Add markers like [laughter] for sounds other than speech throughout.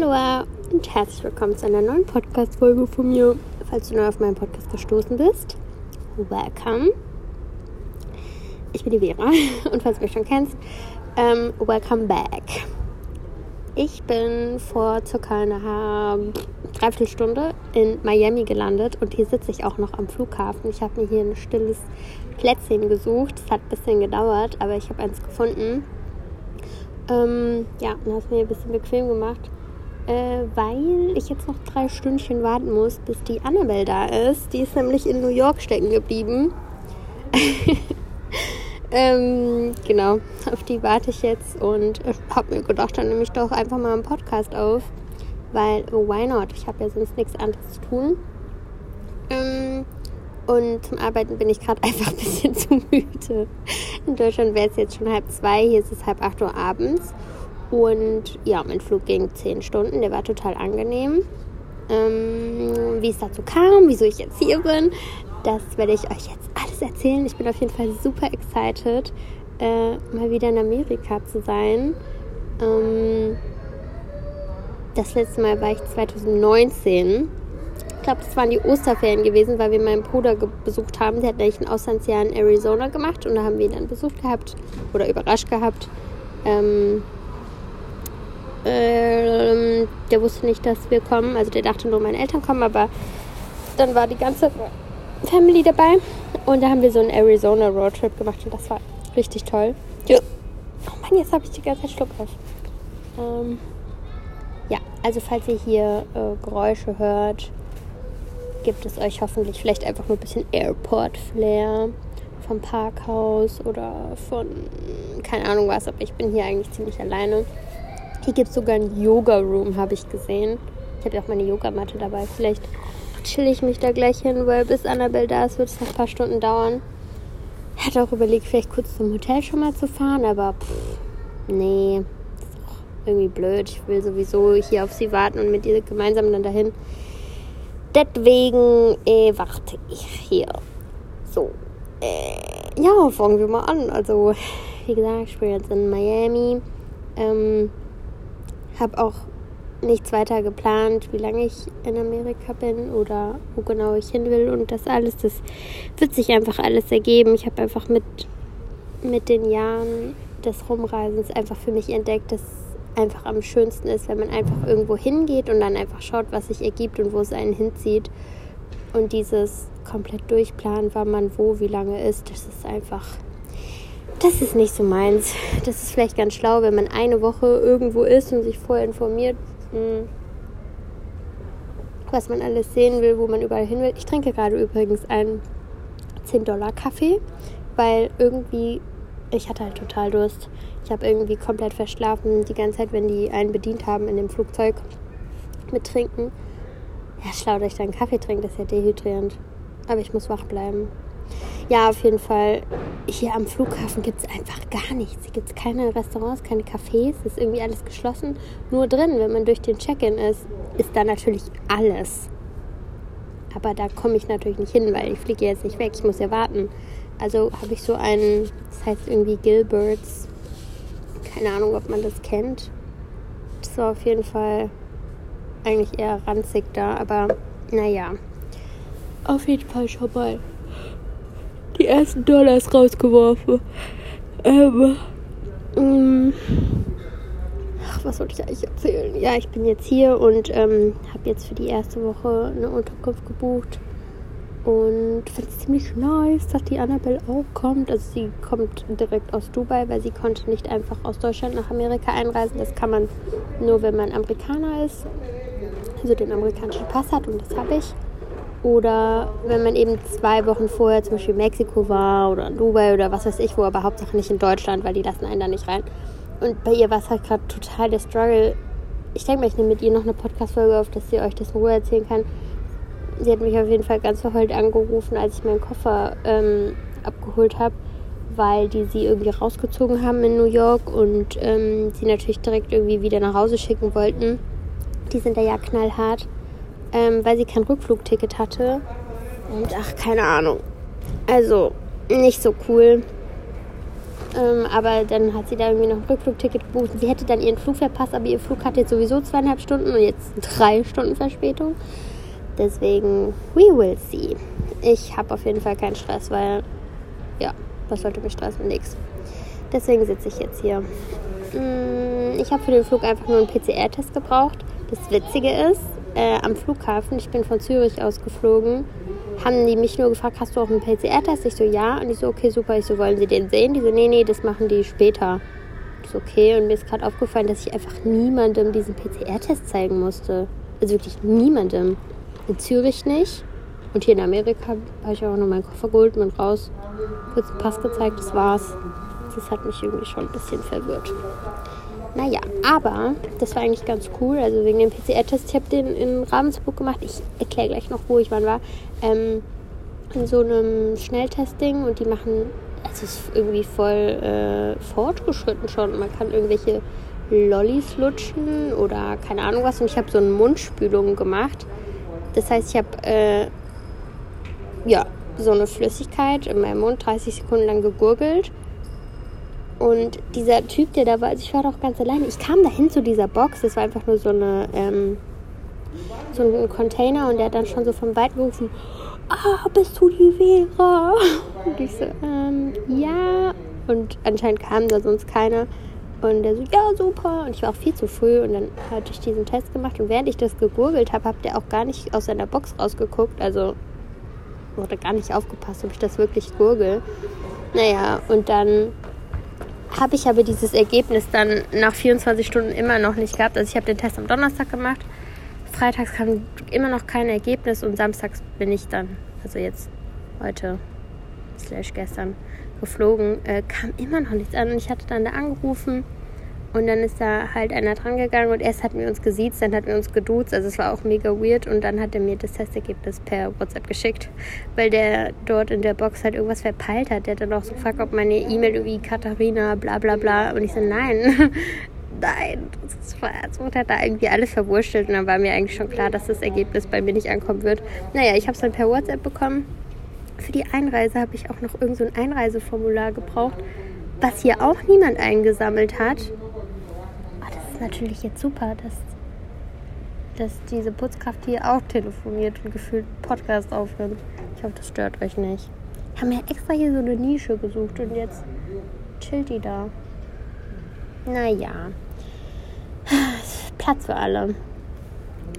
Hallo und herzlich willkommen zu einer neuen Podcast-Folge von mir. Falls du neu auf meinen Podcast gestoßen bist, welcome. Ich bin die Vera [laughs] und falls du mich schon kennst, ähm, welcome back. Ich bin vor circa einer Dreiviertelstunde in Miami gelandet und hier sitze ich auch noch am Flughafen. Ich habe mir hier ein stilles Plätzchen gesucht. Es hat ein bisschen gedauert, aber ich habe eins gefunden. Ähm, ja, und habe es mir ein bisschen bequem gemacht äh, weil ich jetzt noch drei Stündchen warten muss, bis die Annabelle da ist. Die ist nämlich in New York stecken geblieben. [laughs] ähm, genau, auf die warte ich jetzt und habe mir gedacht, dann nehme ich doch einfach mal einen Podcast auf, weil why not? Ich habe ja sonst nichts anderes zu tun. Ähm, und zum Arbeiten bin ich gerade [laughs] einfach ein bisschen zu müde. In Deutschland wäre es jetzt schon halb zwei, hier ist es halb acht Uhr abends. Und ja, mein Flug ging zehn Stunden, der war total angenehm. Ähm, wie es dazu kam, wieso ich jetzt hier bin, das werde ich euch jetzt alles erzählen. Ich bin auf jeden Fall super excited, äh, mal wieder in Amerika zu sein. Ähm, das letzte Mal war ich 2019. Ich glaube, das waren die Osterferien gewesen, weil wir meinen Bruder besucht haben. Der hat nämlich ein Auslandsjahr in Arizona gemacht und da haben wir ihn dann besucht gehabt oder überrascht gehabt. Ähm, ähm, der wusste nicht, dass wir kommen. Also der dachte nur, meine Eltern kommen, aber dann war die ganze Family dabei. Und da haben wir so einen Arizona Roadtrip gemacht und das war richtig toll. Ja. Oh Mann, jetzt habe ich die ganze Zeit Schluck auf. Ähm, ja, also falls ihr hier äh, Geräusche hört, gibt es euch hoffentlich vielleicht einfach nur ein bisschen Airport-Flair vom Parkhaus oder von keine Ahnung was, aber ich bin hier eigentlich ziemlich alleine. Hier gibt es sogar ein Yoga-Room, habe ich gesehen. Ich habe ja auch meine Yogamatte dabei. Vielleicht chill ich mich da gleich hin, weil bis Annabelle da ist, wird es noch ein paar Stunden dauern. Ich hatte auch überlegt, vielleicht kurz zum Hotel schon mal zu fahren, aber pff, nee, ist auch irgendwie blöd. Ich will sowieso hier auf sie warten und mit ihr gemeinsam dann dahin. Deswegen äh, warte ich hier. So. Äh, ja, fangen wir mal an. Also, wie gesagt, ich bin jetzt in Miami. Ähm, habe auch nichts weiter geplant, wie lange ich in Amerika bin oder wo genau ich hin will und das alles, das wird sich einfach alles ergeben. Ich habe einfach mit, mit den Jahren des Rumreisens einfach für mich entdeckt, dass einfach am schönsten ist, wenn man einfach irgendwo hingeht und dann einfach schaut, was sich ergibt und wo es einen hinzieht. Und dieses komplett durchplanen, wann man wo, wie lange ist, das ist einfach das ist nicht so meins. Das ist vielleicht ganz schlau, wenn man eine Woche irgendwo ist und sich vorher informiert, hm, was man alles sehen will, wo man überall hin will. Ich trinke gerade übrigens einen 10-Dollar-Kaffee, weil irgendwie, ich hatte halt total Durst. Ich habe irgendwie komplett verschlafen die ganze Zeit, wenn die einen bedient haben in dem Flugzeug mit Trinken. Ja, schlau, dass ich dann Kaffee trinke, das ist ja dehydrierend. Aber ich muss wach bleiben. Ja, auf jeden Fall. Hier am Flughafen gibt es einfach gar nichts. Hier gibt es keine Restaurants, keine Cafés. Es ist irgendwie alles geschlossen. Nur drin, wenn man durch den Check-in ist, ist da natürlich alles. Aber da komme ich natürlich nicht hin, weil ich fliege jetzt nicht weg. Ich muss ja warten. Also habe ich so einen, das heißt irgendwie Gilberts. Keine Ahnung, ob man das kennt. Das war auf jeden Fall eigentlich eher ranzig da, aber naja. Auf jeden Fall schon mal die ersten Dollars rausgeworfen. Ähm, ähm, ach, was wollte ich eigentlich erzählen? Ja, ich bin jetzt hier und ähm, habe jetzt für die erste Woche eine Unterkunft gebucht. Und finde es ziemlich nice, dass die Annabelle auch kommt. Also sie kommt direkt aus Dubai, weil sie konnte nicht einfach aus Deutschland nach Amerika einreisen. Das kann man nur, wenn man Amerikaner ist. Also den amerikanischen Pass hat und das habe ich. Oder wenn man eben zwei Wochen vorher zum Beispiel in Mexiko war oder in Dubai oder was weiß ich wo, aber Hauptsache nicht in Deutschland, weil die lassen einen da nicht rein. Und bei ihr war es halt gerade total der Struggle. Ich denke mal, ich nehme mit ihr noch eine Podcast-Folge auf, dass sie euch das in Ruhe erzählen kann. Sie hat mich auf jeden Fall ganz verheult angerufen, als ich meinen Koffer ähm, abgeholt habe, weil die sie irgendwie rausgezogen haben in New York und ähm, sie natürlich direkt irgendwie wieder nach Hause schicken wollten. Die sind da ja knallhart ähm, weil sie kein Rückflugticket hatte. Und ach, keine Ahnung. Also, nicht so cool. Ähm, aber dann hat sie da irgendwie noch ein Rückflugticket gebucht. Sie hätte dann ihren Flug verpasst, aber ihr Flug hat jetzt sowieso zweieinhalb Stunden und jetzt drei Stunden Verspätung. Deswegen, we will see. Ich habe auf jeden Fall keinen Stress, weil, ja, was sollte mich stressen? Nix. Deswegen sitze ich jetzt hier. Mm, ich habe für den Flug einfach nur einen PCR-Test gebraucht. Das Witzige ist, äh, am Flughafen, ich bin von Zürich aus geflogen, haben die mich nur gefragt, hast du auch einen PCR-Test? Ich so, ja. Und ich so, okay, super. Ich so, wollen Sie den sehen? Die so, nee, nee, das machen die später. Ich so, okay. Und mir ist gerade aufgefallen, dass ich einfach niemandem diesen PCR-Test zeigen musste. Also wirklich niemandem. In Zürich nicht. Und hier in Amerika habe ich auch noch meinen Koffer geholt, bin raus, kurz einen Pass gezeigt, das war's. Das hat mich irgendwie schon ein bisschen verwirrt. Naja, aber das war eigentlich ganz cool. Also wegen dem PCR-Test. Ich habe den in Ravensburg gemacht. Ich erkläre gleich noch, wo ich wann war. Ähm, in so einem Schnelltesting und die machen, es ist irgendwie voll äh, fortgeschritten schon. Man kann irgendwelche Lollis lutschen oder keine Ahnung was. Und ich habe so eine Mundspülung gemacht. Das heißt, ich habe äh, ja so eine Flüssigkeit in meinem Mund 30 Sekunden lang gegurgelt und dieser Typ, der da war, also ich war doch ganz alleine. Ich kam dahin zu dieser Box. Das war einfach nur so eine ähm, so ein Container und der hat dann schon so vom Weit gerufen, ah, bist du die Vera? [laughs] Und ich so, ähm, ja. Und anscheinend kam da sonst keiner. Und der so, ja, super. Und ich war auch viel zu früh und dann hatte ich diesen Test gemacht. Und während ich das gegurgelt habe, hat der auch gar nicht aus seiner Box rausgeguckt. Also wurde gar nicht aufgepasst, ob ich das wirklich gurgel. Naja, und dann habe ich aber dieses Ergebnis dann nach 24 Stunden immer noch nicht gehabt. Also ich habe den Test am Donnerstag gemacht. Freitags kam immer noch kein Ergebnis und samstags bin ich dann, also jetzt heute slash gestern geflogen, äh, kam immer noch nichts an. Und ich hatte dann da angerufen und dann ist da halt einer dran gegangen und erst hatten wir uns gesiezt, dann hatten wir uns geduzt. Also es war auch mega weird und dann hat er mir das Testergebnis per WhatsApp geschickt, weil der dort in der Box halt irgendwas verpeilt hat. Der hat dann auch so gefragt, ob meine E-Mail irgendwie Katharina bla bla bla und ich so, nein. [laughs] nein, das war, es wurde da irgendwie alles verwurschtelt und dann war mir eigentlich schon klar, dass das Ergebnis bei mir nicht ankommen wird. Naja, ich habe es dann per WhatsApp bekommen. Für die Einreise habe ich auch noch irgend so ein Einreiseformular gebraucht, was hier auch niemand eingesammelt hat natürlich jetzt super, dass, dass diese Putzkraft hier auch telefoniert und gefühlt Podcast aufnimmt. Ich hoffe, das stört euch nicht. Ich habe mir extra hier so eine Nische gesucht und jetzt chillt die da. Naja. Platz für alle.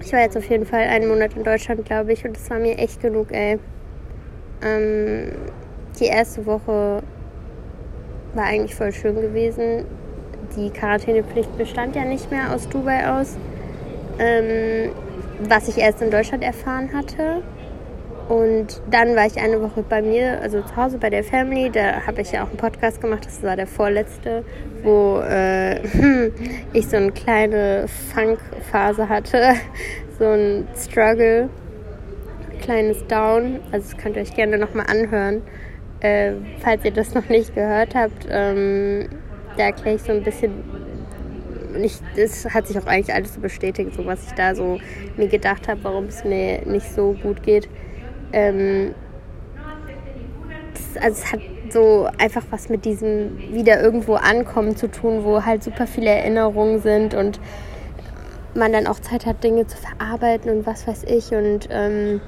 Ich war jetzt auf jeden Fall einen Monat in Deutschland, glaube ich, und es war mir echt genug, ey. Ähm, die erste Woche war eigentlich voll schön gewesen die Quarantänepflicht bestand ja nicht mehr aus Dubai aus, ähm, was ich erst in Deutschland erfahren hatte. Und dann war ich eine Woche bei mir, also zu Hause bei der Family. Da habe ich ja auch einen Podcast gemacht. Das war der vorletzte, wo äh, [laughs] ich so eine kleine Funk-Phase hatte. [laughs] So ein Struggle, kleines Down. Also das könnt ihr euch gerne nochmal anhören, äh, falls ihr das noch nicht gehört habt. Ähm, da erkläre ich so ein bisschen, nicht, das hat sich auch eigentlich alles so bestätigt, so was ich da so mir gedacht habe, warum es mir nicht so gut geht. Ähm, das, also es hat so einfach was mit diesem wieder irgendwo ankommen zu tun, wo halt super viele Erinnerungen sind und man dann auch Zeit hat, Dinge zu verarbeiten und was weiß ich. Und ähm,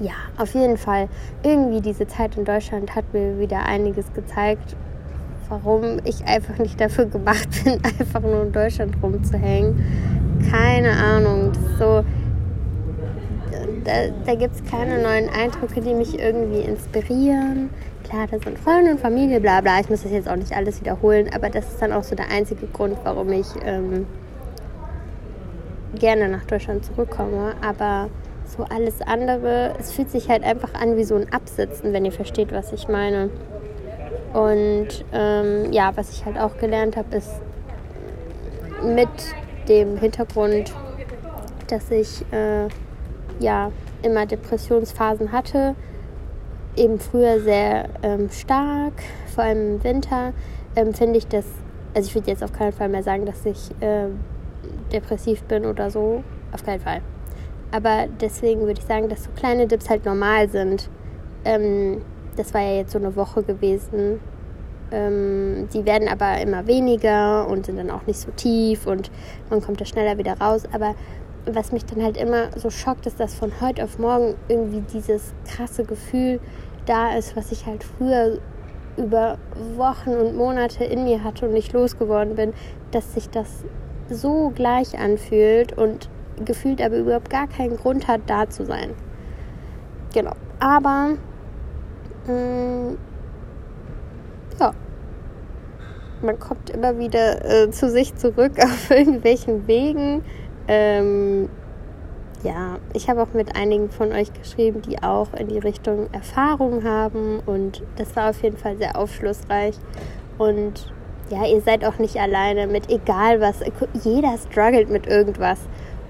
ja, auf jeden Fall, irgendwie diese Zeit in Deutschland hat mir wieder einiges gezeigt warum ich einfach nicht dafür gemacht [laughs] bin, einfach nur in Deutschland rumzuhängen. Keine Ahnung. so, da, da gibt es keine neuen Eindrücke, die mich irgendwie inspirieren. Klar, da sind Freunde und Familie, bla bla. Ich muss das jetzt auch nicht alles wiederholen, aber das ist dann auch so der einzige Grund, warum ich ähm, gerne nach Deutschland zurückkomme. Aber so alles andere, es fühlt sich halt einfach an wie so ein Absitzen, wenn ihr versteht, was ich meine. Und ähm, ja, was ich halt auch gelernt habe, ist mit dem Hintergrund, dass ich äh, ja immer Depressionsphasen hatte, eben früher sehr ähm, stark, vor allem im Winter, ähm, finde ich das, also ich würde jetzt auf keinen Fall mehr sagen, dass ich äh, depressiv bin oder so, auf keinen Fall. Aber deswegen würde ich sagen, dass so kleine Dips halt normal sind. Ähm, das war ja jetzt so eine Woche gewesen. Ähm, die werden aber immer weniger und sind dann auch nicht so tief und man kommt da schneller wieder raus. Aber was mich dann halt immer so schockt, ist, dass von heute auf morgen irgendwie dieses krasse Gefühl da ist, was ich halt früher über Wochen und Monate in mir hatte und nicht losgeworden bin, dass sich das so gleich anfühlt und gefühlt aber überhaupt gar keinen Grund hat, da zu sein. Genau. Aber mh, mm, ja, man kommt immer wieder äh, zu sich zurück [laughs] auf irgendwelchen Wegen. Ähm, ja, ich habe auch mit einigen von euch geschrieben, die auch in die Richtung Erfahrung haben und das war auf jeden Fall sehr aufschlussreich und ja, ihr seid auch nicht alleine mit egal was. Jeder struggelt mit irgendwas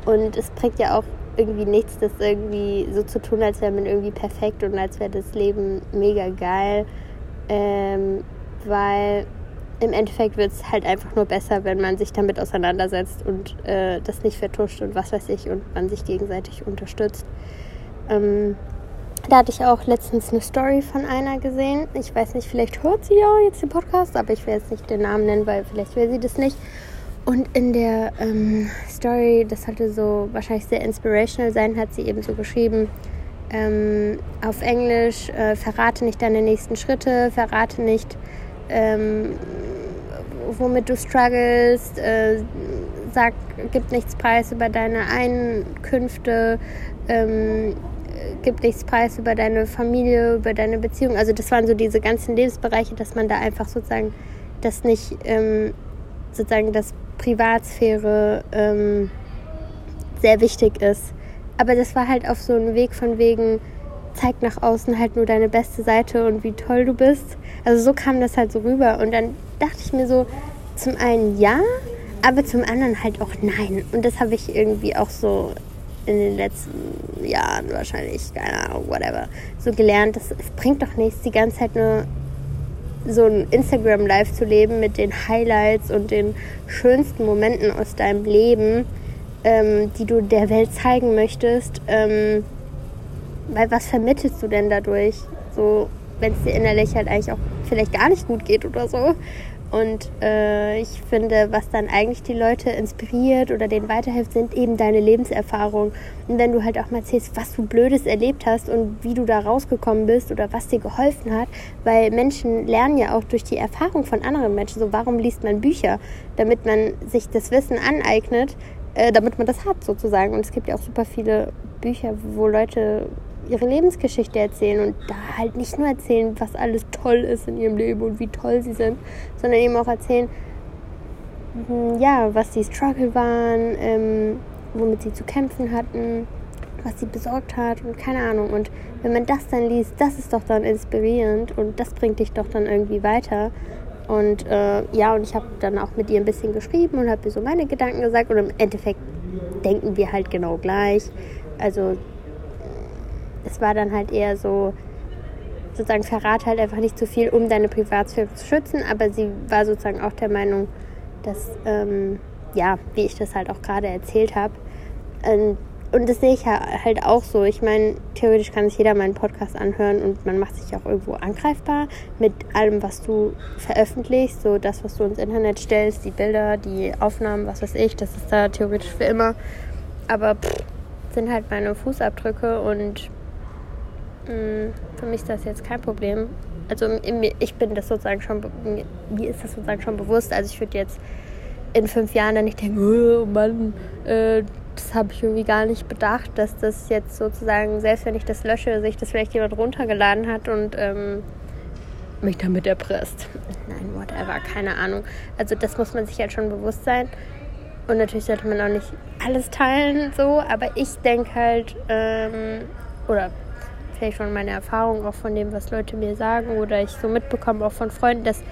und es bringt ja auch irgendwie nichts, das irgendwie so zu tun, als wäre man irgendwie perfekt und als wäre das Leben mega geil, ähm, weil im Endeffekt wird es halt einfach nur besser, wenn man sich damit auseinandersetzt und äh, das nicht vertuscht und was weiß ich und man sich gegenseitig unterstützt. Ähm, da hatte ich auch letztens eine Story von einer gesehen. Ich weiß nicht, vielleicht hört sie ja jetzt den Podcast, aber ich will jetzt nicht den Namen nennen, weil vielleicht will sie das nicht. Und in der ähm, Story, das sollte so wahrscheinlich sehr inspirational sein, hat sie eben so geschrieben, ähm, auf Englisch, äh, verrate nicht deine nächsten Schritte, verrate nicht, ähm, womit du struggles, äh, sag, gib nichts preis über deine Einkünfte, ähm, gib nichts preis über deine Familie, über deine Beziehung. Also das waren so diese ganzen Lebensbereiche, dass man da einfach sozusagen das nicht, ähm, sozusagen das Privatsphäre ähm, sehr wichtig ist. Aber das war halt auf so einem Weg von wegen, zeig nach außen halt nur deine beste Seite und wie toll du bist. Also so kam das halt so rüber. Und dann dachte ich mir so, zum einen ja, aber zum anderen halt auch nein. Und das habe ich irgendwie auch so in den letzten Jahren wahrscheinlich, keine Ahnung, whatever, so gelernt, dass es bringt doch nichts, die ganze Zeit nur so ein Instagram-Live zu leben mit den Highlights und den schönsten Momenten aus deinem Leben, ähm, die du der Welt zeigen möchtest. Ähm, weil was vermittelst du denn dadurch? So, wenn es dir innerlich halt eigentlich auch vielleicht gar nicht gut geht oder so. Und äh, ich finde, was dann eigentlich die Leute inspiriert oder denen weiterhilft, sind eben deine Lebenserfahrungen. Und wenn du halt auch mal erzählst, was du Blödes erlebt hast und wie du da rausgekommen bist oder was dir geholfen hat, weil Menschen lernen ja auch durch die Erfahrung von anderen Menschen. So, warum liest man Bücher? Damit man sich das Wissen aneignet, äh, damit man das hat sozusagen. Und es gibt ja auch super viele Bücher, wo Leute ihre Lebensgeschichte erzählen und da halt nicht nur erzählen, was alles toll ist in ihrem Leben und wie toll sie sind, sondern eben auch erzählen, hm, ja, was die Struggle waren, ähm, womit sie zu kämpfen hatten, was sie besorgt hat und keine Ahnung. Und wenn man das dann liest, das ist doch dann inspirierend und das bringt dich doch dann irgendwie weiter. Und äh, ja, und ich habe dann auch mit ihr ein bisschen geschrieben und habe ihr so meine Gedanken gesagt und im Endeffekt denken wir halt genau gleich. Also es war dann halt eher so, sozusagen verrat halt einfach nicht zu viel, um deine Privatsphäre zu schützen, aber sie war sozusagen auch der Meinung, dass, ähm, ja, wie ich das halt auch gerade erzählt habe. Ähm, und das sehe ich halt auch so. Ich meine, theoretisch kann sich jeder meinen Podcast anhören und man macht sich auch irgendwo angreifbar mit allem, was du veröffentlichst. So das, was du ins Internet stellst, die Bilder, die Aufnahmen, was weiß ich, das ist da theoretisch für immer. Aber pff, sind halt meine Fußabdrücke und für mich ist das jetzt kein Problem. Also ich bin das sozusagen schon, mir ist das sozusagen schon bewusst. Also ich würde jetzt in fünf Jahren dann nicht denken, oh Mann, äh, das habe ich irgendwie gar nicht bedacht, dass das jetzt sozusagen, selbst wenn ich das lösche, sich das vielleicht jemand runtergeladen hat und ähm, mich damit erpresst. Nein, whatever, keine Ahnung. Also das muss man sich halt schon bewusst sein. Und natürlich sollte man auch nicht alles teilen, so, aber ich denke halt, ähm, oder vielleicht von meiner Erfahrung, auch von dem, was Leute mir sagen oder ich so mitbekomme, auch von Freunden, dass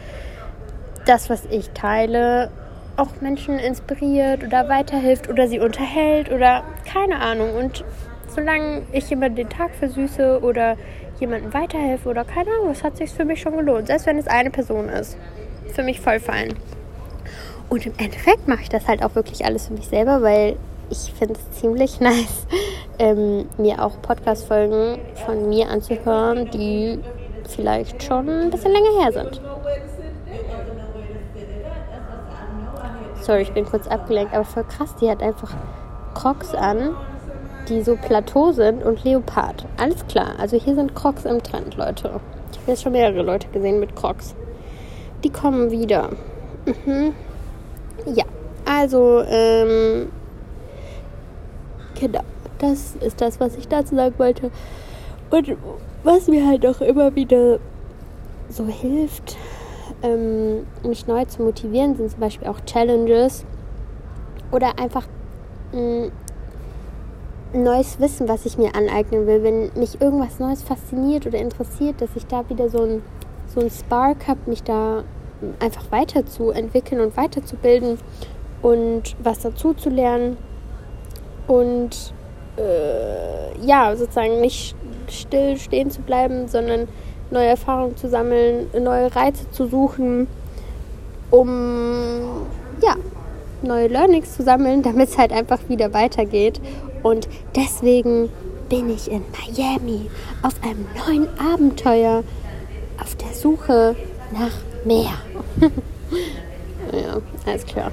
das, was ich teile, auch Menschen inspiriert oder weiterhilft oder sie unterhält oder keine Ahnung. Und solange ich jemanden den Tag versüße oder jemandem weiterhelfe oder keine Ahnung, das hat sich für mich schon gelohnt. Selbst wenn es eine Person ist. Für mich voll fein. Und im Endeffekt mache ich das halt auch wirklich alles für mich selber, weil ich finde es ziemlich [laughs] nice, ähm, mir auch Podcast-Folgen von mir anzuhören, die vielleicht schon ein bisschen länger her sind. Sorry, ich bin kurz abgelenkt, aber voll krass, die hat einfach Crocs an, die so Plateau sind und Leopard. Alles klar, also hier sind Crocs im Trend, Leute. Ich habe jetzt schon mehrere Leute gesehen mit Crocs. Die kommen wieder. Mhm. Ja, also ähm, genau. Das ist das, was ich dazu sagen wollte. Und was mir halt auch immer wieder so hilft, ähm, mich neu zu motivieren, sind zum Beispiel auch Challenges oder einfach mh, mm, neues Wissen, was ich mir aneignen will. Wenn mich irgendwas Neues fasziniert oder interessiert, dass ich da wieder so ein, so ein Spark habe, mich da einfach weiterzuentwickeln und weiterzubilden und was dazu zu lernen und äh, ja, sozusagen nicht still stehen zu bleiben, sondern neue Erfahrungen zu sammeln, neue Reize zu suchen, um ja, neue Learnings zu sammeln, damit es halt einfach wieder weitergeht. Und deswegen bin ich in Miami auf einem neuen Abenteuer auf der Suche nach mehr. [laughs] ja, alles klar.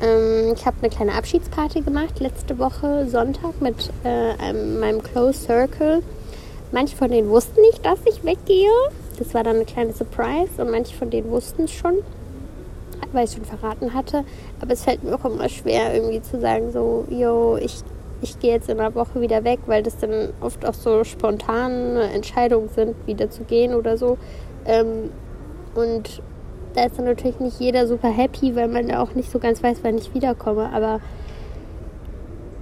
Ähm, ich habe eine kleine Abschiedsparty gemacht letzte Woche Sonntag mit äh, einem, meinem Close Circle. Manche von denen wussten nicht, dass ich weggehe. Das war dann eine kleine Surprise und manche von denen wussten es schon, weil ich es schon verraten hatte. Aber es fällt mir auch immer schwer, irgendwie zu sagen, so, yo, ich, ich gehe jetzt in einer Woche wieder weg, weil das dann oft auch so spontane Entscheidungen sind, wieder zu gehen oder so. Ähm, und da ist dann natürlich nicht jeder super happy, weil man ja auch nicht so ganz weiß, wann ich wiederkomme. Aber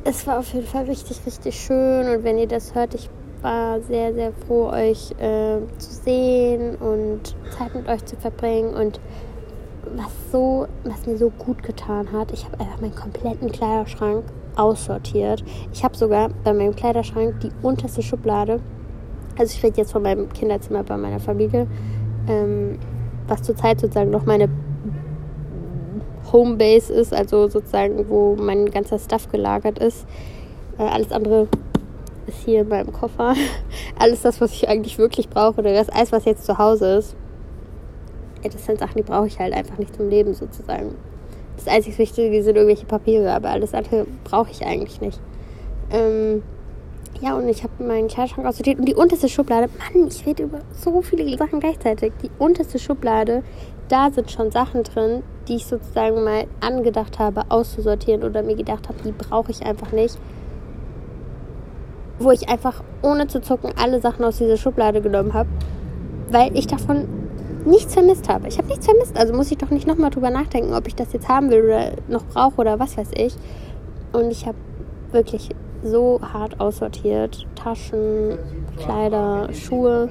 es war auf jeden Fall richtig, richtig schön. Und wenn ihr das hört, ich war sehr, sehr froh, euch äh, zu sehen und Zeit mit euch zu verbringen. Und was so, was mir so gut getan hat, ich habe einfach meinen kompletten Kleiderschrank aussortiert. Ich habe sogar bei meinem Kleiderschrank die unterste Schublade. Also ich rede jetzt von meinem Kinderzimmer bei meiner Familie. Ähm, was zurzeit sozusagen noch meine Homebase ist, also sozusagen, wo mein ganzer Stuff gelagert ist. Äh, alles andere ist hier in meinem Koffer. [laughs] alles das, was ich eigentlich wirklich brauche, oder das alles, was jetzt zu Hause ist. Ja, das sind Sachen, die brauche ich halt einfach nicht zum Leben sozusagen. Das einzig Wichtige sind irgendwelche Papiere, aber alles andere brauche ich eigentlich nicht. Ähm, ja, und ich habe meinen Kleiderschrank aussortiert. Und die unterste Schublade, Mann, ich rede über so viele Sachen gleichzeitig. Die unterste Schublade, da sind schon Sachen drin, die ich sozusagen mal angedacht habe, auszusortieren oder mir gedacht habe, die brauche ich einfach nicht. Wo ich einfach ohne zu zucken alle Sachen aus dieser Schublade genommen habe, weil ich davon nichts vermisst habe. Ich habe nichts vermisst, also muss ich doch nicht nochmal drüber nachdenken, ob ich das jetzt haben will oder noch brauche oder was weiß ich. Und ich habe wirklich so hart aussortiert. Taschen, Kleider, Schuhe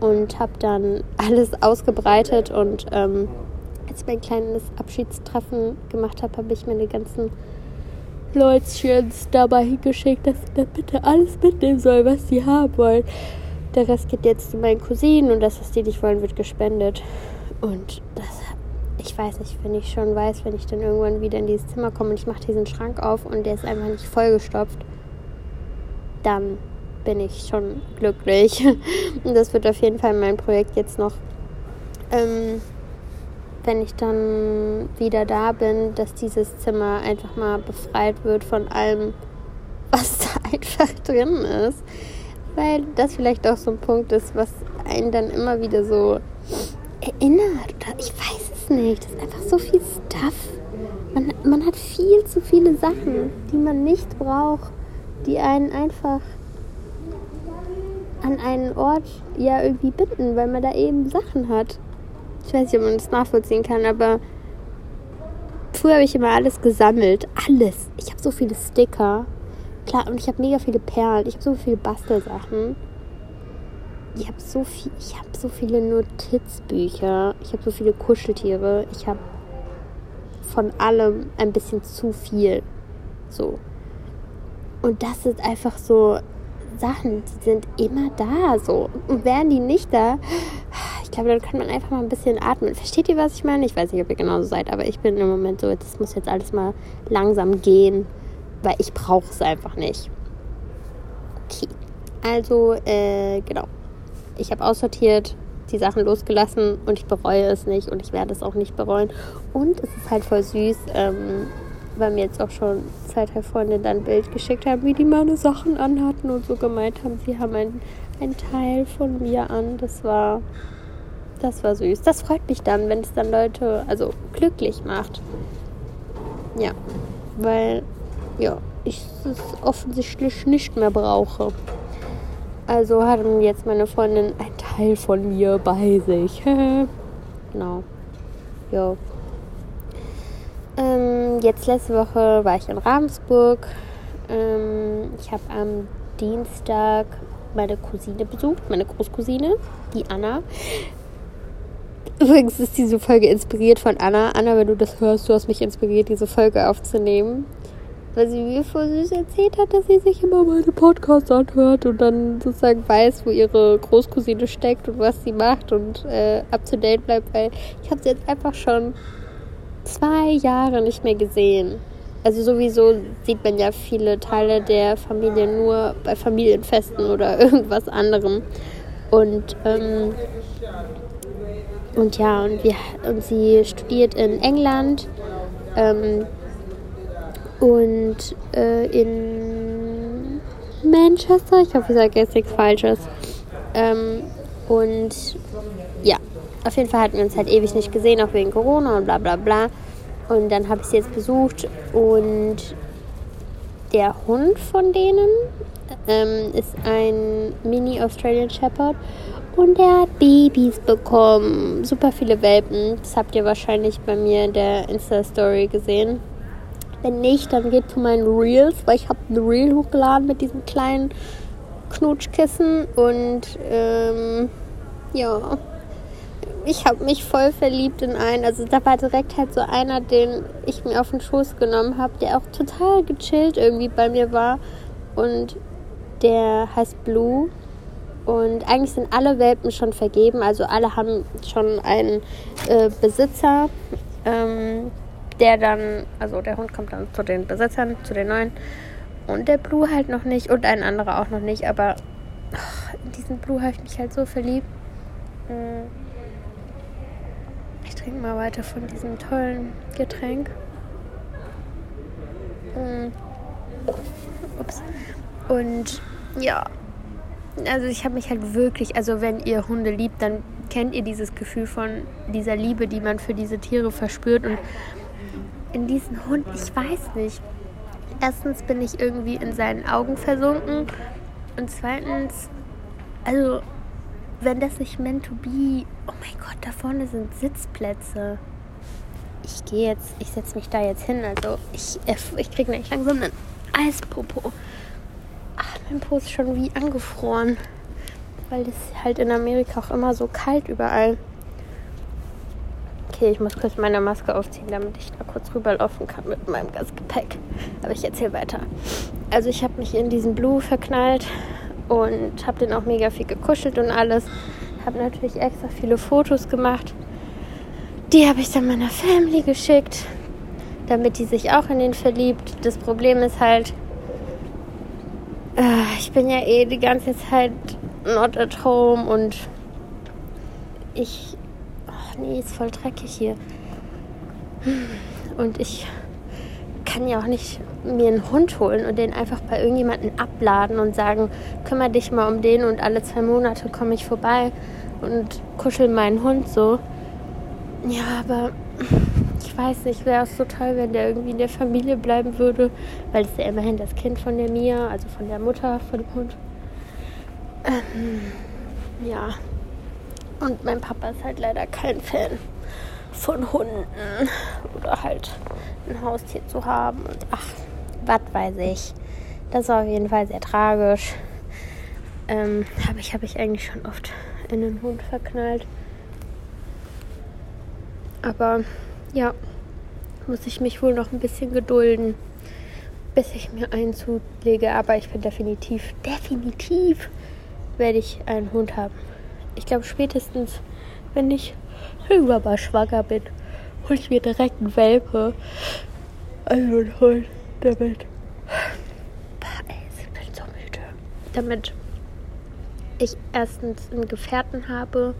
und habe dann [laughs] alles ausgebreitet und ähm, als ich mein kleines Abschiedstreffen gemacht habe, habe ich meine ganzen Leutchens dabei hingeschickt, dass sie dann bitte alles mitnehmen sollen, was sie haben wollen. Der Rest geht jetzt zu meinen Cousinen und das, was die nicht wollen, wird gespendet. Und das ich weiß nicht, wenn ich schon weiß, wenn ich dann irgendwann wieder in dieses Zimmer komme und ich mache diesen Schrank auf und der ist einfach nicht vollgestopft, dann bin ich schon glücklich. [laughs] Und das wird auf jeden Fall mein Projekt jetzt noch, ähm, wenn ich dann wieder da bin, dass dieses Zimmer einfach mal befreit wird von allem, [laughs] was da einfach drin ist. Weil das vielleicht auch so ein Punkt ist, was einen dann immer wieder so erinnert. Oder ich weiß es nicht. Das ist einfach so viel Stuff. Man, man hat viel zu viele Sachen, die man nicht braucht die einen einfach an einen Ort ja irgendwie binden, weil man da eben Sachen hat. Ich weiß nicht, ob man das nachvollziehen kann, aber früher habe ich immer alles gesammelt. Alles. Ich habe so viele Sticker. Klar, und ich habe mega viele Perlen. Ich habe so viele Bastelsachen. Ich habe so viel, ich habe so viele Notizbücher. Ich habe so viele Kuscheltiere. Ich habe von allem ein bisschen zu viel. So. Und das sind einfach so Sachen, die sind immer da so. Und wären die nicht da, ich glaube, dann kann man einfach mal ein bisschen atmen. Versteht ihr, was ich meine? Ich weiß nicht, ob ihr genauso seid, aber ich bin im Moment so, das muss jetzt alles mal langsam gehen, weil ich brauche es einfach nicht. Okay. Also, äh, genau. Ich habe aussortiert, die Sachen losgelassen und ich bereue es nicht und ich werde es auch nicht bereuen. Und es ist halt voll süß, ähm, weil mir jetzt auch schon zwei, drei Freunde dann ein Bild geschickt haben, wie die meine Sachen anhatten und so gemeint haben, sie haben ein, ein Teil von mir an. Das war, das war süß. Das freut mich dann, wenn es dann Leute, also glücklich macht. Ja, weil, ja, ich es offensichtlich nicht mehr brauche. Also haben jetzt meine Freundin ein Teil von mir bei sich. [laughs] genau. Ja. Ähm, jetzt letzte Woche war ich in Ravensburg. Ähm, ich habe am Dienstag meine Cousine besucht, meine Großcousine, die Anna. Übrigens ist diese Folge inspiriert von Anna. Anna, wenn du das hörst, du hast mich inspiriert, diese Folge aufzunehmen weil sie mir voll süß erzählt hat, dass sie sich immer meine Podcasts anhört und dann sozusagen weiß, wo ihre Großcousine steckt und was sie macht und äh, up to date bleibt, weil ich habe sie jetzt einfach schon zwei Jahre nicht mehr gesehen. Also sowieso sieht man ja viele Teile der Familie nur bei Familienfesten oder [laughs] irgendwas anderem. Und ähm, und ja, und, wir, und sie studiert in England. Ähm, und äh, in Manchester. Ich hoffe, ich sage jetzt nichts Falsches. Ähm, und ja, auf jeden Fall hatten wir uns halt ewig nicht gesehen, auch wegen Corona und bla bla bla. Und dann habe ich sie jetzt besucht und der Hund von denen ähm, ist ein Mini Australian Shepherd und der hat Babys bekommen. Super viele Welpen. Das habt ihr wahrscheinlich bei mir in der Insta-Story gesehen. Wenn nicht, dann geht zu meinen Reels, weil ich habe ein Reel hochgeladen mit diesem kleinen Knutschkissen und ähm, ja, ich habe mich voll verliebt in einen. Also da war direkt halt so einer, den ich mir auf den Schoß genommen habe, der auch total gechillt irgendwie bei mir war und der heißt Blue. Und eigentlich sind alle Welpen schon vergeben, also alle haben schon einen äh, Besitzer. Ähm, der dann, also der Hund kommt dann zu den Besitzern, zu den neuen. Und der Blue halt noch nicht und ein anderer auch noch nicht. Aber ach, in diesen Blue habe ich mich halt so verliebt. Mm. Ich trinke mal weiter von diesem tollen Getränk. Mm. Ups. Und ja, also ich habe mich halt wirklich, also wenn ihr Hunde liebt, dann kennt ihr dieses Gefühl von dieser Liebe, die man für diese Tiere verspürt. Und in diesen Hund, ich weiß nicht. Erstens bin ich irgendwie in seinen Augen versunken und zweitens, also wenn das nicht meant to be, oh mein Gott, da vorne sind Sitzplätze. Ich gehe jetzt, ich setze mich da jetzt hin, also ich, äh, ich kriege nicht langsam einen Eispopo. Ach, mein Po ist schon wie angefroren, weil es halt in Amerika auch immer so kalt überall. Okay, ich muss kurz meine Maske aufziehen, damit ich da kurz rüberlaufen kann mit meinem ganzen Gepäck. Aber ich erzähle weiter. Also ich habe mich in diesen Blue verknallt und habe den auch mega viel gekuschelt und alles. Habe natürlich extra viele Fotos gemacht. Die habe ich dann meiner Family geschickt, damit die sich auch in den verliebt. Das Problem ist halt, äh, ich bin ja eh die ganze Zeit not at home und ich nee, ist voll dreckig hier. Und ich kann ja auch nicht mir einen Hund holen und den einfach bei irgendjemandem abladen und sagen, kümmere dich mal um den und alle zwei Monate komme ich vorbei und kuschel meinen Hund so. Ja, aber ich weiß nicht, wäre es so toll, wenn der irgendwie in der Familie bleiben würde, weil es ja immerhin das Kind von der Mia, also von der Mutter von dem Hund. Ähm, ja, und mein Papa ist halt leider kein Fan von Hunden oder halt ein Haustier zu haben. Und ach, was weiß ich. Das war auf jeden Fall sehr tragisch. Ähm, habe ich, hab ich eigentlich schon oft in einen Hund verknallt. Aber ja, muss ich mich wohl noch ein bisschen gedulden, bis ich mir einen zulege. Aber ich bin definitiv, definitiv werde ich einen Hund haben ich glaube spätestens, wenn ich irgendwann mal schwanger bin, hole ich mir direkt einen Welpe. Also einen Hund damit. Boah, ey, ich bin so müde. Damit ich erstens einen Gefährten habe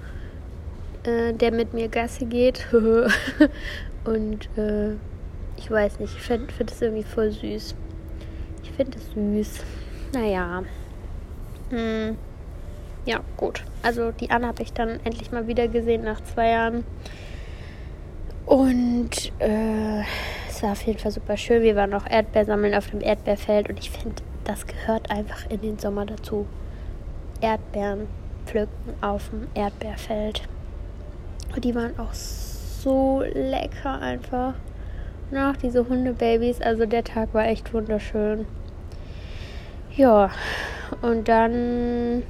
äh, der mit mir Gasse geht. [laughs] und äh, ich weiß nicht, ich finde find es irgendwie voll süß. Ich finde es süß. Naja. Hm. Ja, gut. Also die Anne habe ich dann endlich mal wieder gesehen nach zwei Jahren. Und äh, es war auf jeden Fall super schön. Wir waren auch Erdbeer sammeln auf dem Erdbeerfeld und ich finde, das gehört einfach in den Sommer dazu. Erdbeeren pflücken auf dem Erdbeerfeld. Und die waren auch so lecker einfach. Und auch diese Hundebabys, also der Tag war echt wunderschön. Ja, und dann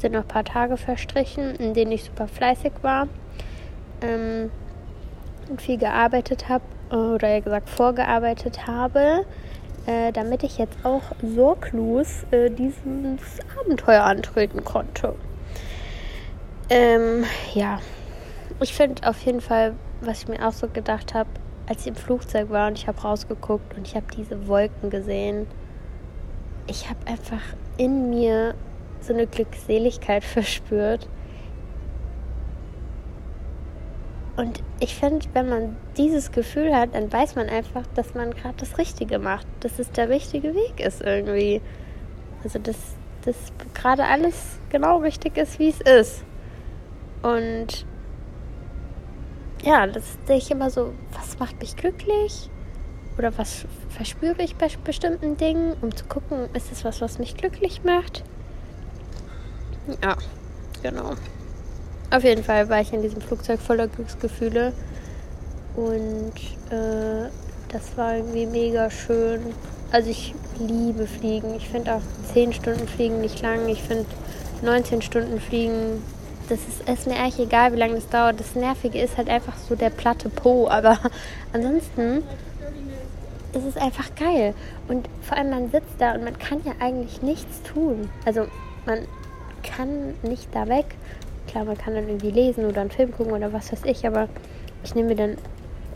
sind noch ein paar Tage verstrichen, in denen ich super fleißig war ähm, und viel gearbeitet habe, oder eher gesagt vorgearbeitet habe, äh, damit ich jetzt auch sorglos äh, dieses Abenteuer antreten konnte. Ähm, ja, ich finde auf jeden Fall, was ich mir auch so gedacht habe, als ich im Flugzeug war und ich habe rausgeguckt und ich habe diese Wolken gesehen, ich habe einfach in mir so eine Glückseligkeit [laughs] verspürt. Und ich finde, wenn man dieses Gefühl hat, dann weiß man einfach, dass man gerade das Richtige macht, dass es der richtige Weg ist irgendwie. Also dass, dass gerade alles genau richtig ist, wie es ist. Und ja, das sehe ich immer so, was macht mich glücklich? Oder was verspüre ich bei bestimmten Dingen, um zu gucken, ist es was, was mich glücklich macht? Ja, genau. Auf jeden Fall war ich in diesem Flugzeug voller Glücksgefühle. Und äh, das war irgendwie mega schön. Also ich liebe Fliegen. Ich finde auch 10 Stunden Fliegen nicht lang. Ich finde 19 Stunden Fliegen, das ist, ist mir eigentlich egal, wie lange das dauert. Das Nervige ist halt einfach so der platte Po. Aber [laughs] ansonsten ist es einfach geil. Und vor allem man sitzt da und man kann ja eigentlich nichts tun. Also man kann nicht da weg. Klar, man kann dann irgendwie lesen oder einen Film gucken oder was weiß ich, aber ich nehme mir dann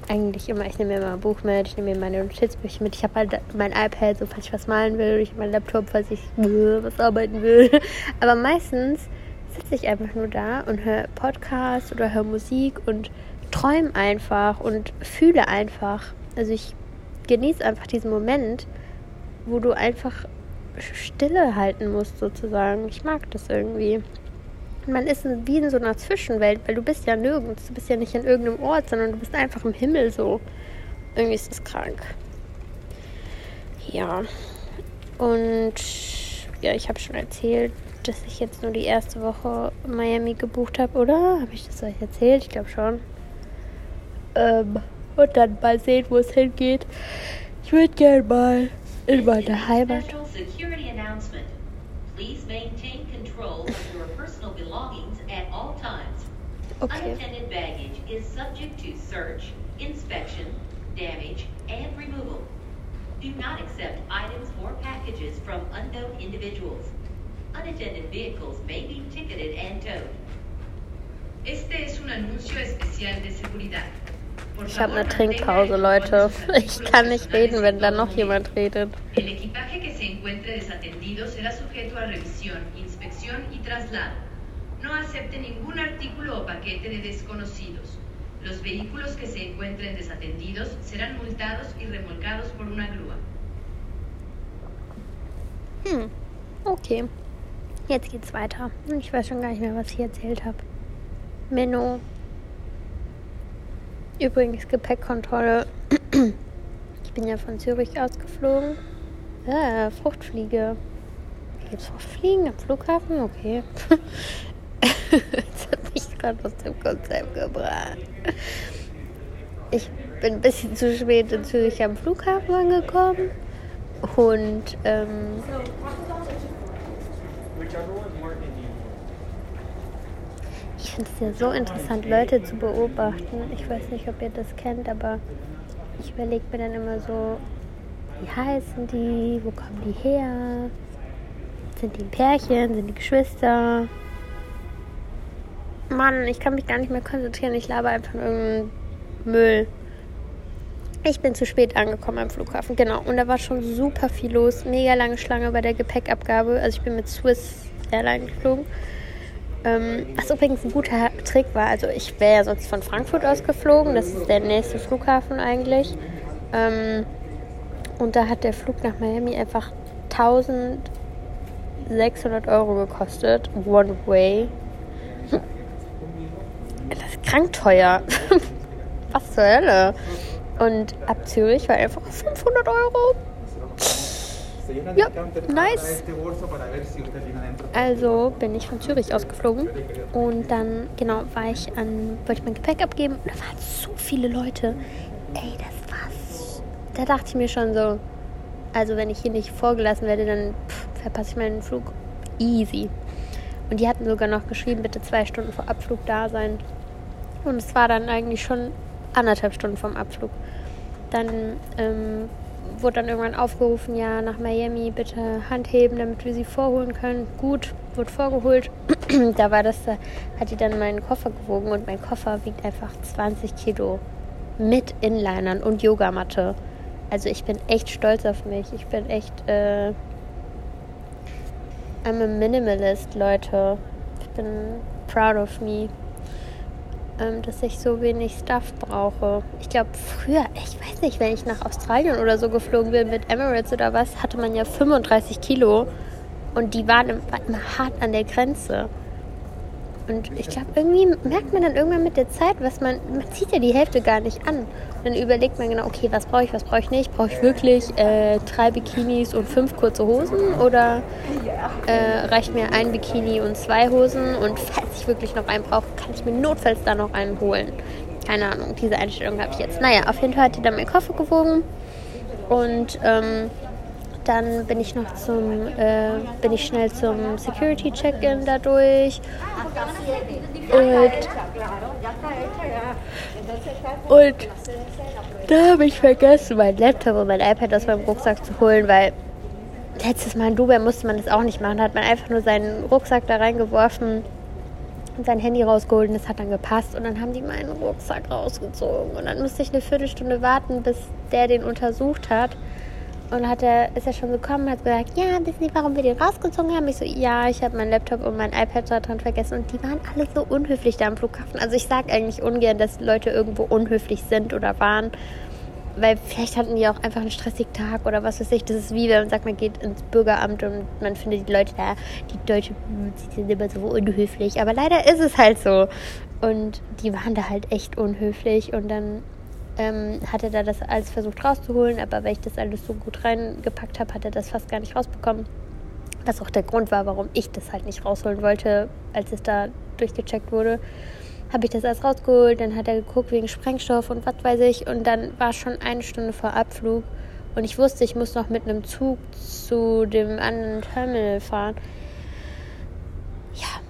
eigentlich immer, ich nehme mir immer ein Buch mit, ich nehme mir meine Notizbücher mit, ich habe halt mein iPad, so falls ich was malen will, ich habe meinen Laptop, falls ich äh, was arbeiten will. [laughs] Aber meistens sitze ich einfach nur da und höre Podcast oder höre Musik und träume einfach und fühle einfach. Also ich genieße einfach diesen Moment, wo du einfach Stille halten musst, sozusagen. Ich mag das irgendwie. Man ist wie in so einer Zwischenwelt, weil du bist ja nirgends. Du bist ja nicht in irgendeinem Ort, sondern du bist einfach im Himmel so. Irgendwie ist das krank. Ja. Und ja, ich habe schon erzählt, dass ich jetzt nur die erste Woche Miami gebucht habe, oder? Habe ich das euch erzählt? Ich glaube schon. Ähm, und dann mal sehen, wo es hingeht. Ich würde gerne mal in meine Heimat. Okay. Unattended baggage is subject to search, inspection, damage, and removal. Do not accept items or packages from unknown individuals. Unattended vehicles may be ticketed and towed. Este es un anuncio especial de seguridad. Ich habe eine Trinkpause, Leute. Ich kann nicht reden, wenn da noch jemand redet. No acepte ningún artículo o paquete de desconocidos. Los vehículos que se encuentren desatendidos serán multados y remolcados por una grúa. Hm, okay. Jetzt geht's weiter. Ich weiß schon gar nicht mehr, was ich erzählt habe. Menno. Übrigens Gepäckkontrolle. Ich bin ja von Zürich ausgeflogen. Ah, Fruchtfliege. Gibt's Fruchtfliegen am Flughafen? Okay. [laughs] das hat mich gerade aus dem Konzept gebracht. Ich bin ein bisschen zu spät in Zürich am Flughafen angekommen. Und ähm, finde es ja so interessant, Leute zu beobachten. Ich weiß nicht, ob ihr das kennt, aber ich überlege mir dann immer so, wie heißen die, wo kommen die her? Sind die ein Pärchen, sind die Geschwister? Mann, ich kann mich gar nicht mehr konzentrieren. Ich laber einfach irgendeinen Müll. Ich bin zu spät angekommen am Flughafen, genau. Und da war schon super viel los. Mega lange Schlange bei der Gepäckabgabe. Also ich bin mit Swiss Airline geflogen. Ähm, was übrigens ein guter Trick war, also ich wäre ja sonst von Frankfurt aus geflogen, das ist der nächste Flughafen eigentlich. Ähm, und da hat der Flug nach Miami einfach 1600 Euro gekostet, one way. Das ist krank teuer. [laughs] Was zur Hölle? Und ab Zürich war einfach 500 Euro. Ja, nice. Also bin ich von Zürich ausgeflogen und dann, genau, war ich an, wollte ich mein Gepäck abgeben und da waren so viele Leute. Ey, das war's. Da dachte ich mir schon so, also wenn ich hier nicht vorgelassen werde, dann pff, verpasse ich meinen Flug easy. Und die hatten sogar noch geschrieben, bitte zwei Stunden vor Abflug da sein. Und es war dann eigentlich schon anderthalb Stunden vom Abflug. Dann ähm, wurde dann irgendwann aufgerufen, ja, nach Miami bitte Hand heben, damit wir sie vorholen können. Gut, wurde vorgeholt. [clears throat] da war das, da hat die dann meinen Koffer gewogen und mein Koffer wiegt einfach 20 Kilo mit Inlinern und Yogamatte. Also ich bin echt stolz auf mich. Ich bin echt, äh, I'm a minimalist, Leute. Ich bin proud of me ähm, dass ich so wenig Stuff brauche. Ich glaube, früher, ich weiß nicht, wenn ich nach Australien oder so geflogen bin mit Emirates oder was, hatte man ja 35 Kilo und die waren immer hart an der Grenze. Und ich glaube, irgendwie merkt man dann irgendwann mit der Zeit, was man, man zieht ja die Hälfte gar nicht an. Dann überlegt man genau, okay, was brauche ich, was brauche ich nicht? Brauche ich wirklich äh, drei Bikinis und fünf kurze Hosen? Oder äh, reicht mir ein Bikini und zwei Hosen? Und falls ich wirklich noch einen brauche, kann ich mir notfalls da noch einen holen. Keine Ahnung, diese Einstellung habe ich jetzt. Naja, auf jeden Fall hat die dann meinen Koffer gewogen. Und ähm, dann bin ich noch zum, äh, bin ich schnell zum Security Check-in dadurch. Und, und da habe ich vergessen, mein Laptop und mein iPad aus meinem Rucksack zu holen, weil letztes Mal in Dubai musste man das auch nicht machen. Da hat man einfach nur seinen Rucksack da reingeworfen und sein Handy rausgeholt und das hat dann gepasst. Und dann haben die meinen Rucksack rausgezogen. Und dann musste ich eine Viertelstunde warten, bis der den untersucht hat. Und hat er, ist er schon gekommen und hat gesagt, ja, wissen Sie, warum wir den rausgezogen haben? Ich so, ja, ich habe meinen Laptop und mein iPad da dran vergessen. Und die waren alle so unhöflich da am Flughafen. Also ich sage eigentlich ungern, dass Leute irgendwo unhöflich sind oder waren. Weil vielleicht hatten die auch einfach einen stressigen Tag oder was weiß ich. Das ist wie, wenn man sagt, man geht ins Bürgeramt und man findet die Leute da, die Deutschen, die sind immer so unhöflich. Aber leider ist es halt so. Und die waren da halt echt unhöflich. Und dann ähm, hat er da das alles versucht rauszuholen, aber weil ich das alles so gut reingepackt habe, hat er das fast gar nicht rausbekommen. Was auch der Grund war, warum ich das halt nicht rausholen wollte, als es da durchgecheckt wurde. Habe ich das alles rausgeholt, dann hat er geguckt wegen Sprengstoff und was weiß ich. Und dann war schon eine Stunde vor Abflug. Und ich wusste, ich muss noch mit einem Zug zu dem anderen Terminal fahren. Ja,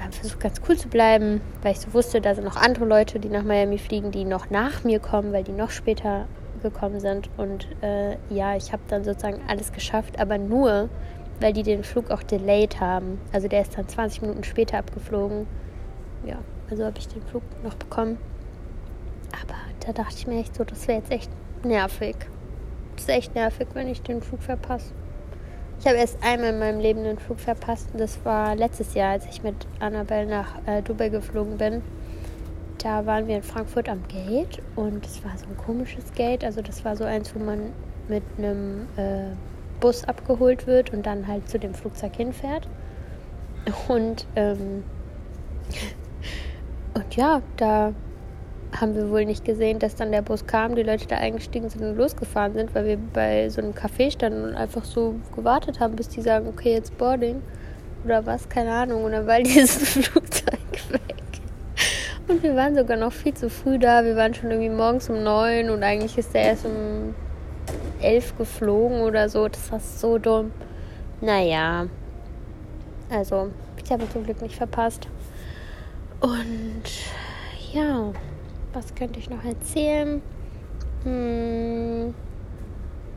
habe versucht, ganz cool zu bleiben, weil ich so wusste, da sind noch andere Leute, die nach Miami fliegen, die noch nach mir kommen, weil die noch später gekommen sind. Und äh, ja, ich habe dann sozusagen alles geschafft, aber nur, weil die den Flug auch delayed haben. Also der ist dann 20 Minuten später abgeflogen. Ja, also habe ich den Flug noch bekommen. Aber da dachte ich mir echt so, das wäre jetzt echt nervig. Das ist echt nervig, wenn ich den Flug verpasse. Ich habe erst einmal in meinem Leben einen Flug verpasst und das war letztes Jahr, als ich mit Annabelle nach äh, Dubai geflogen bin. Da waren wir in Frankfurt am Gate und es war so ein komisches Gate. Also das war so eins, wo man mit einem äh, Bus abgeholt wird und dann halt zu dem Flugzeug hinfährt. Und, ähm, [laughs] und ja, da haben wir wohl nicht gesehen, dass dann der Bus kam, die Leute da eingestiegen sind und losgefahren sind, weil wir bei so einem Café standen und einfach so gewartet haben, bis die sagen, okay, jetzt Boarding oder was, keine Ahnung. Und dann war [laughs] dieses Flugzeug weg. Und wir waren sogar noch viel zu früh da. Wir waren schon irgendwie morgens um neun und eigentlich ist der erst um elf geflogen oder so. Das war so dumm. Naja. Also, ich habe zum Glück nicht verpasst. Und ja was könnte ich noch erzählen? Hm,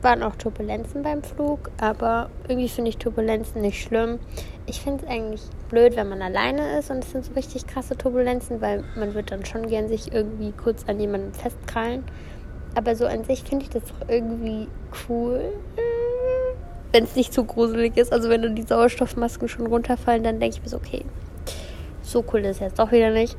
waren auch Turbulenzen beim Flug, aber irgendwie finde ich Turbulenzen nicht schlimm. Ich finde es eigentlich blöd, wenn man alleine ist und es sind so richtig krasse Turbulenzen, weil man wird dann schon gern sich irgendwie kurz an jemanden festkrallen. Aber so an sich finde ich das doch irgendwie cool. wenn es nicht zu gruselig ist. Also wenn dann die Sauerstoffmasken schon runterfallen, dann denke ich mir so, okay, so cool ist jetzt auch wieder nicht.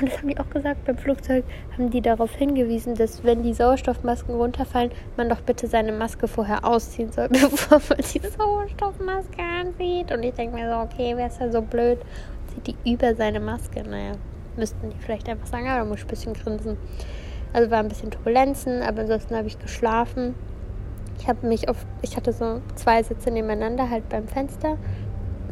Und das haben die auch gesagt, beim Flugzeug haben die darauf hingewiesen, dass wenn die Sauerstoffmasken runterfallen, man doch bitte seine Maske vorher ausziehen soll, [laughs] bevor man die Sauerstoffmaske anzieht. Und ich denke mir so, okay, wer ist ja so blöd? Zieht die über seine Maske. Naja, müssten die vielleicht einfach sagen, aber da muss ich ein bisschen grinsen. Also war ein bisschen Turbulenzen, aber ansonsten habe ich geschlafen. Ich habe mich auf, ich hatte so zwei Sitze nebeneinander halt beim Fenster.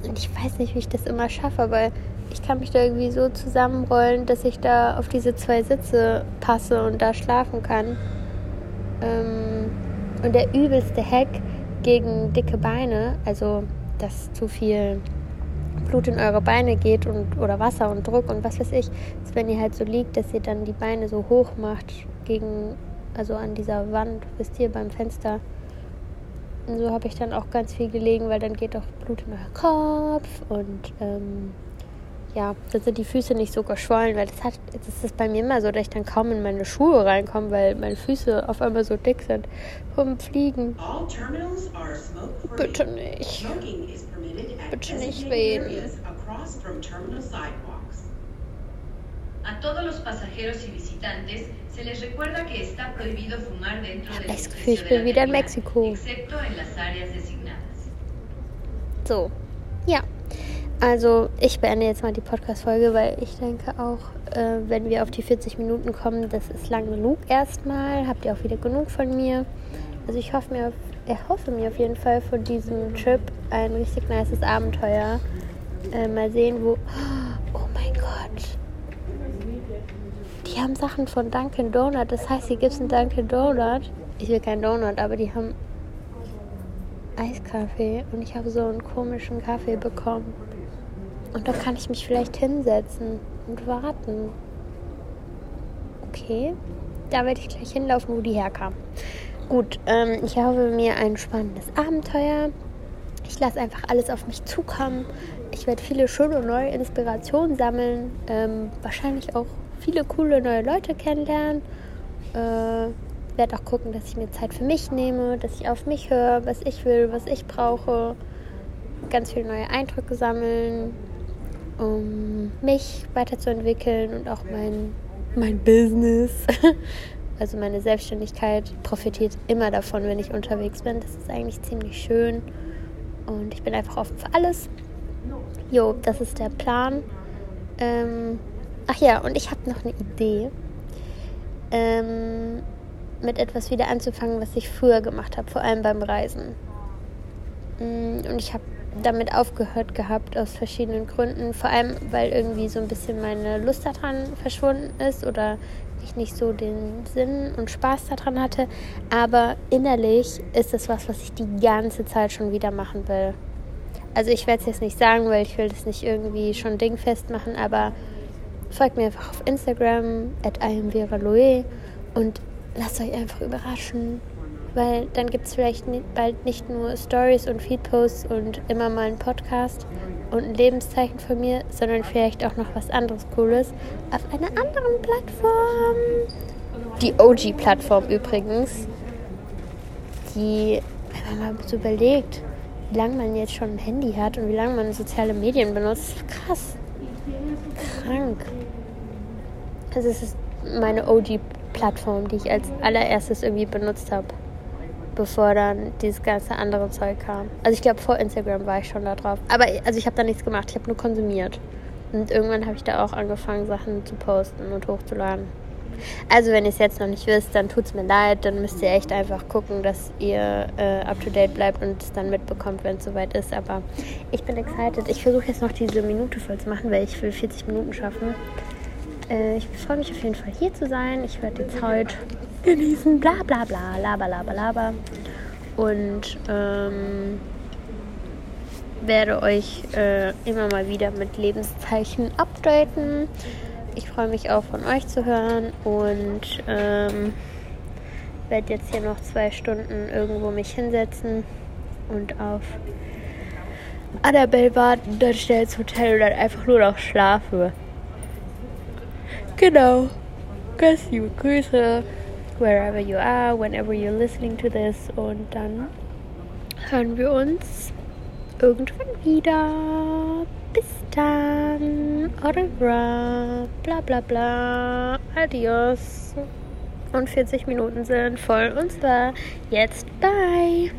Und ich weiß nicht, wie ich das immer schaffe, weil ich kann mich da irgendwie so zusammenrollen, dass ich da auf diese zwei Sitze passe und da schlafen kann. Ähm, und der übelste Hack gegen dicke Beine, also dass zu viel Blut in eure Beine geht und oder Wasser und Druck und was weiß ich, ist, wenn ihr halt so liegt, dass ihr dann die Beine so hoch macht gegen, also an dieser Wand, wisst ihr, beim Fenster. Und so habe ich dann auch ganz viel gelegen, weil dann geht auch Blut in euren Kopf und ähm, ja, dann sind die Füße nicht so geschwollen, weil das hat, jetzt ist es bei mir immer so, dass ich dann kaum in meine Schuhe reinkomme, weil meine Füße auf einmal so dick sind vom Fliegen. Bitte nicht. Bitte nicht reden. A todos los pasajeros y visitantes se les recuerda que está prohibido fumar dentro del edificio de la wieder in Mexiko. excepto en las áreas designadas. So, ja. Also ich beende jetzt mal die Podcast-Folge, weil ich denke auch, äh, wenn wir auf die 40 Minuten kommen, das ist lang genug erstmal. Habt ihr auch wieder genug von mir. Also ich hoffe mir, erhoffe mir auf jeden Fall von diesem Trip ein richtig nices Abenteuer. Äh, mal sehen, wo... Oh mein Gott. Die haben Sachen von Dunkin' Donut. Das heißt, hier gibt es einen Dunkin' Donut. Ich will keinen Donut, aber die haben Eiskaffee und ich habe so einen komischen Kaffee bekommen. Und da kann ich mich vielleicht hinsetzen und warten. Okay, da werde ich gleich hinlaufen, wo die herkam. Gut, ähm, ich habe mir ein spannendes Abenteuer. Ich lasse einfach alles auf mich zukommen. Ich werde viele schöne neue Inspirationen sammeln. Ähm, wahrscheinlich auch viele coole neue Leute kennenlernen. Äh, werde auch gucken, dass ich mir Zeit für mich nehme, dass ich auf mich höre, was ich will, was ich brauche. Ganz viele neue Eindrücke sammeln um mich weiterzuentwickeln und auch mein, mein Business. [laughs] Also meine Selbstständigkeit profitiert immer davon, wenn ich unterwegs bin. Das ist eigentlich ziemlich schön. Und ich bin einfach offen für alles. Jo, das ist der Plan. Ähm, ach ja, und ich habe noch eine Idee. Ähm, mit etwas wieder anzufangen, was ich früher gemacht habe, vor allem beim Reisen. Mm, und ich habe damit aufgehört gehabt aus verschiedenen Gründen. Vor allem, weil irgendwie so ein bisschen meine Lust daran verschwunden ist oder ich nicht so den Sinn und Spaß daran hatte. Aber innerlich ist es was, was ich die ganze Zeit schon wieder machen will. Also ich werde es jetzt nicht sagen, weil ich will das nicht irgendwie schon dingfest machen, aber folgt mir einfach auf Instagram at und lasst euch einfach überraschen, weil dann gibt es vielleicht bald nicht nur Stories und Feedposts und immer mal einen Podcast und ein Lebenszeichen von mir, sondern vielleicht auch noch was anderes Cooles auf einer anderen Plattform. Die OG-Plattform übrigens, die, wenn man mal so überlegt, wie lange man jetzt schon ein Handy hat und wie lange man soziale Medien benutzt, krass. Krank. Also es ist meine OG-Plattform, die ich als allererstes irgendwie benutzt habe bevor dann dieses ganze andere Zeug kam. Also ich glaube, vor Instagram war ich schon da drauf. Aber also ich habe da nichts gemacht, ich habe nur konsumiert. Und irgendwann habe ich da auch angefangen, Sachen zu posten und hochzuladen. Also wenn ihr es jetzt noch nicht wisst, dann tut es mir leid. Dann müsst ihr echt einfach gucken, dass ihr äh, up-to-date bleibt und es dann mitbekommt, wenn es soweit ist. Aber ich bin excited. Ich versuche jetzt noch diese Minute voll zu machen, weil ich will 40 Minuten schaffen. Äh, ich freue mich auf jeden Fall hier zu sein. Ich werde jetzt heute genießen, bla bla bla, laber, laber, laber. Und ähm, werde euch äh, immer mal wieder mit Lebenszeichen updaten. Ich freue mich auch von euch zu hören und ähm, werde jetzt hier noch zwei Stunden irgendwo mich hinsetzen und auf Annabelle warten, dann schnell ins Hotel und dann einfach nur noch schlafe. Genau. Ganz liebe Grüße, wherever you are, whenever you're listening to this. Und dann hören wir uns irgendwann wieder. Bis dann. Au revoir. Bla bla bla. Adios. Und 40 Minuten sind voll und zwar jetzt. Bye.